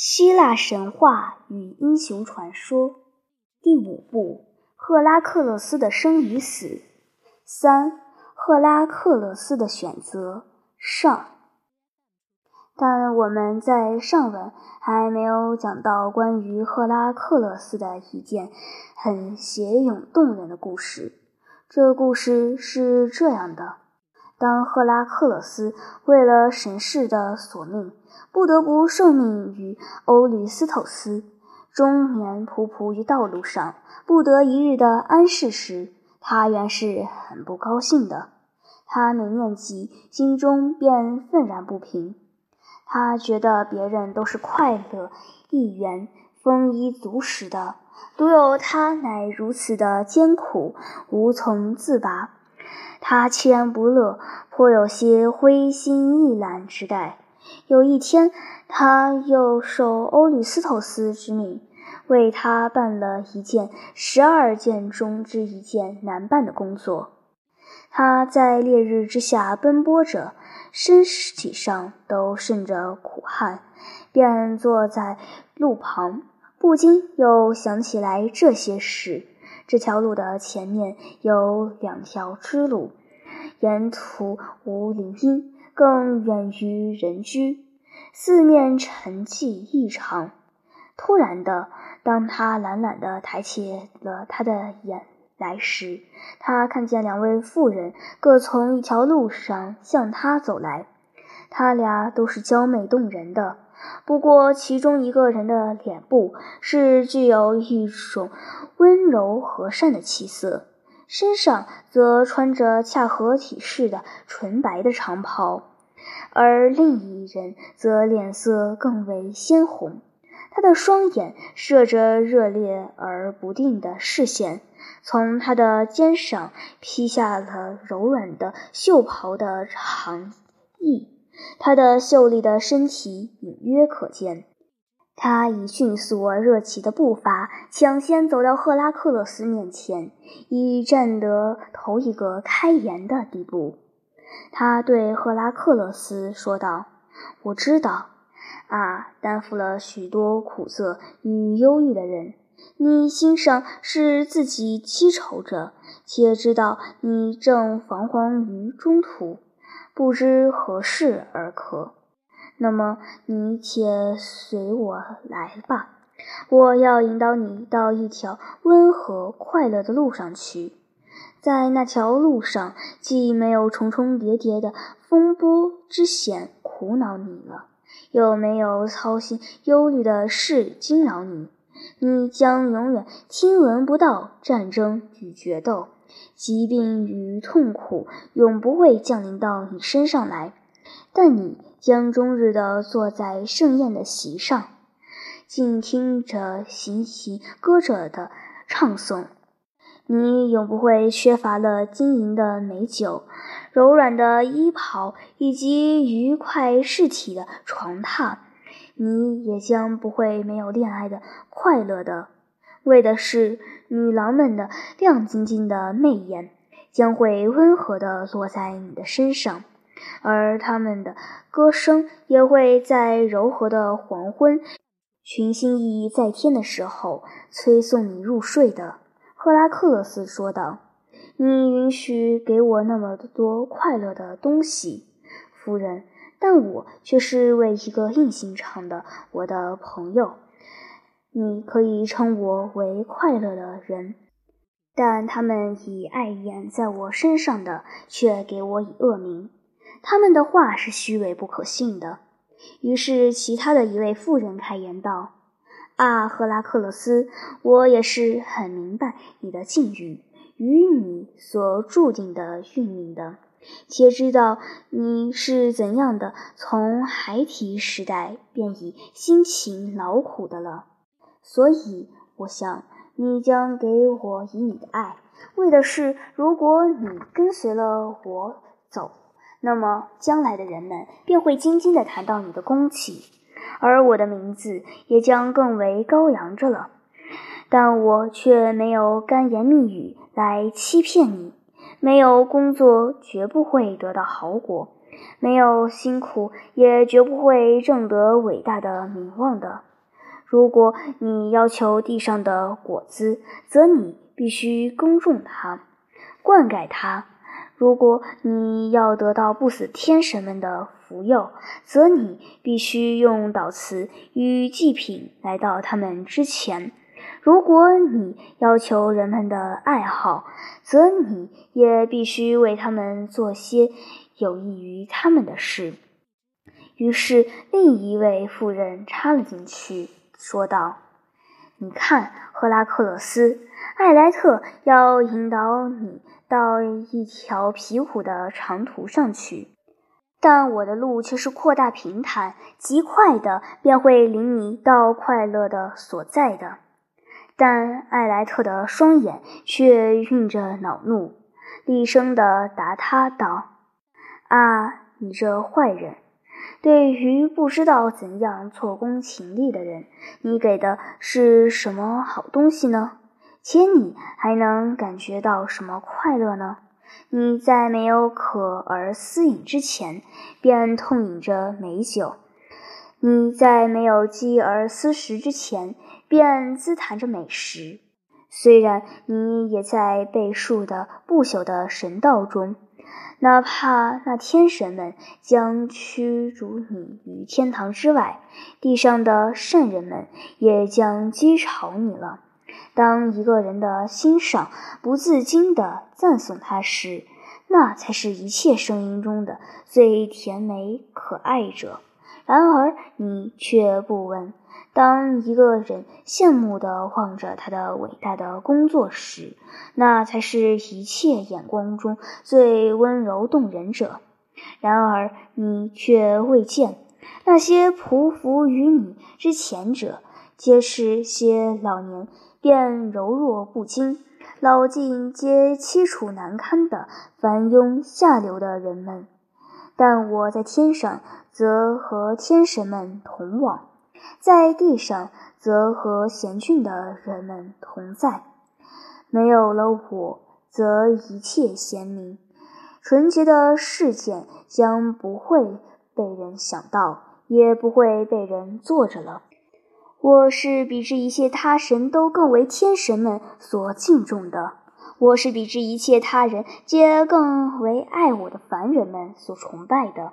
希腊神话与英雄传说第五部：赫拉克勒斯的生与死。三、赫拉克勒斯的选择上。但我们在上文还没有讲到关于赫拉克勒斯的一件很写咏动人的故事。这故事是这样的。当赫拉克勒斯为了神事的索命，不得不受命于欧律斯透斯，终年仆仆于道路上，不得一日的安适时，他原是很不高兴的。他每念及，心中便愤然不平。他觉得别人都是快乐、一员、丰衣足食的，独有他乃如此的艰苦，无从自拔。他凄然不乐，颇有些灰心意懒之概。有一天，他又受欧律斯托斯之命，为他办了一件十二件中之一件难办的工作。他在烈日之下奔波着，身体上都渗着苦汗，便坐在路旁，不禁又想起来这些事。这条路的前面有两条支路，沿途无林荫，更远于人居，四面沉寂异常。突然的，当他懒懒地抬起了他的眼来时，他看见两位妇人各从一条路上向他走来，他俩都是娇美动人的。不过，其中一个人的脸部是具有一种温柔和善的气色，身上则穿着恰合体式的纯白的长袍，而另一人则脸色更为鲜红。他的双眼射着热烈而不定的视线，从他的肩上披下了柔软的袖袍的长翼。他的秀丽的身体隐约可见，他以迅速而热情的步伐抢先走到赫拉克勒斯面前，已站得头一个开颜的地步。他对赫拉克勒斯说道：“我知道，啊，担负了许多苦涩与忧郁的人，你心上是自己积愁着，且知道你正彷徨于中途。”不知何事而可，那么你且随我来吧。我要引导你到一条温和快乐的路上去，在那条路上，既没有重重叠叠的风波之险苦恼你了，又没有操心忧虑的事惊扰你，你将永远听闻不到战争与决斗。疾病与痛苦永不会降临到你身上来，但你将终日的坐在盛宴的席上，静听着行行歌者的唱诵。你永不会缺乏了晶莹的美酒、柔软的衣袍以及愉快适体的床榻。你也将不会没有恋爱的快乐的。为的是女郎们的亮晶晶的媚眼，将会温和地落在你的身上，而他们的歌声也会在柔和的黄昏，群星熠熠在天的时候催送你入睡的。赫拉克勒斯说道：“你允许给我那么多快乐的东西，夫人，但我却是为一个硬心肠的我的朋友。”你可以称我为快乐的人，但他们以爱眼在我身上的，却给我以恶名。他们的话是虚伪不可信的。于是，其他的一位妇人开言道：“啊，赫拉克勒斯，我也是很明白你的境遇与你所注定的运命的，且知道你是怎样的从孩提时代便已辛勤劳苦的了。”所以，我想你将给我以你的爱，为的是，如果你跟随了我走，那么将来的人们便会津津地谈到你的功绩，而我的名字也将更为高扬着了。但我却没有甘言蜜语来欺骗你，没有工作绝不会得到好果，没有辛苦，也绝不会挣得伟大的名望的。如果你要求地上的果子，则你必须耕种它，灌溉它；如果你要得到不死天神们的福佑，则你必须用祷词与祭品来到他们之前。如果你要求人们的爱好，则你也必须为他们做些有益于他们的事。于是，另一位妇人插了进去。说道：“你看，赫拉克勒斯，艾莱特要引导你到一条皮虎的长途上去，但我的路却是扩大平坦，极快的，便会领你到快乐的所在的。”但艾莱特的双眼却蕴着恼怒，厉声地答他道：“啊，你这坏人！”对于不知道怎样错工勤力的人，你给的是什么好东西呢？且你还能感觉到什么快乐呢？你在没有渴而思饮之前，便痛饮着美酒；你在没有饥而思食之前，便滋谈着美食。虽然你也在倍数的不朽的神道中。哪怕那天神们将驱逐你于天堂之外，地上的圣人们也将讥嘲你了。当一个人的欣赏不自禁地赞颂他时，那才是一切声音中的最甜美可爱者。然而你却不闻。当一个人羡慕地望着他的伟大的工作时，那才是一切眼光中最温柔动人者。然而你却未见那些匍匐于你之前者，皆是些老年便柔弱不惊、老尽皆凄楚难堪的凡庸下流的人们。但我在天上，则和天神们同往。在地上，则和贤俊的人们同在；没有了我，则一切贤明、纯洁的事件将不会被人想到，也不会被人做着了。我是比之一切他神都更为天神们所敬重的；我是比之一切他人皆更为爱我的凡人们所崇拜的。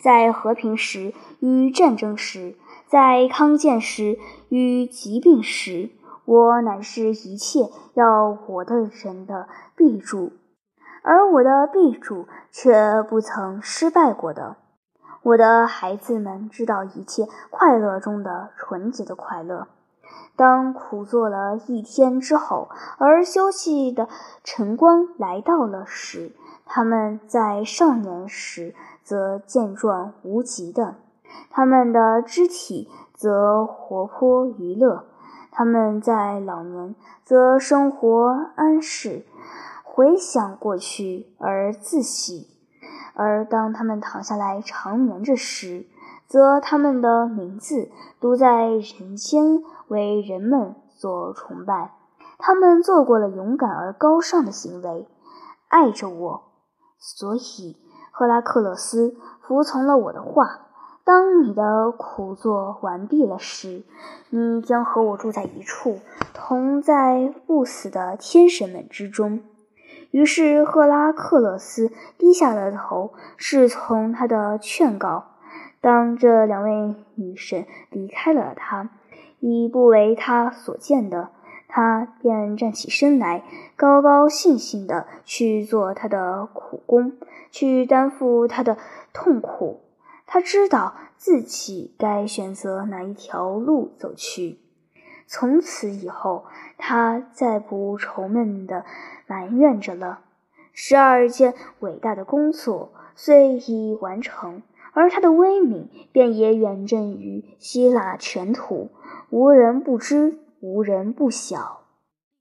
在和平时与战争时。在康健时与疾病时，我乃是一切要我的人的臂助，而我的臂助却不曾失败过的。我的孩子们知道一切快乐中的纯洁的快乐。当苦做了一天之后，而休息的晨光来到了时，他们在少年时则健壮无极的。他们的肢体则活泼娱乐，他们在老年则生活安适，回想过去而自喜；而当他们躺下来长眠着时，则他们的名字都在人间为人们所崇拜。他们做过了勇敢而高尚的行为，爱着我，所以赫拉克勒斯服从了我的话。当你的苦作完毕了时，你将和我住在一处，同在不死的天神们之中。于是赫拉克勒斯低下了头，侍从他的劝告。当这两位女神离开了他，已不为他所见的，他便站起身来，高高兴兴地去做他的苦工，去担负他的痛苦。他知道自己该选择哪一条路走去。从此以后，他再不愁闷地埋怨着了。十二件伟大的工作虽已完成，而他的威名便也远震于希腊全土，无人不知，无人不晓。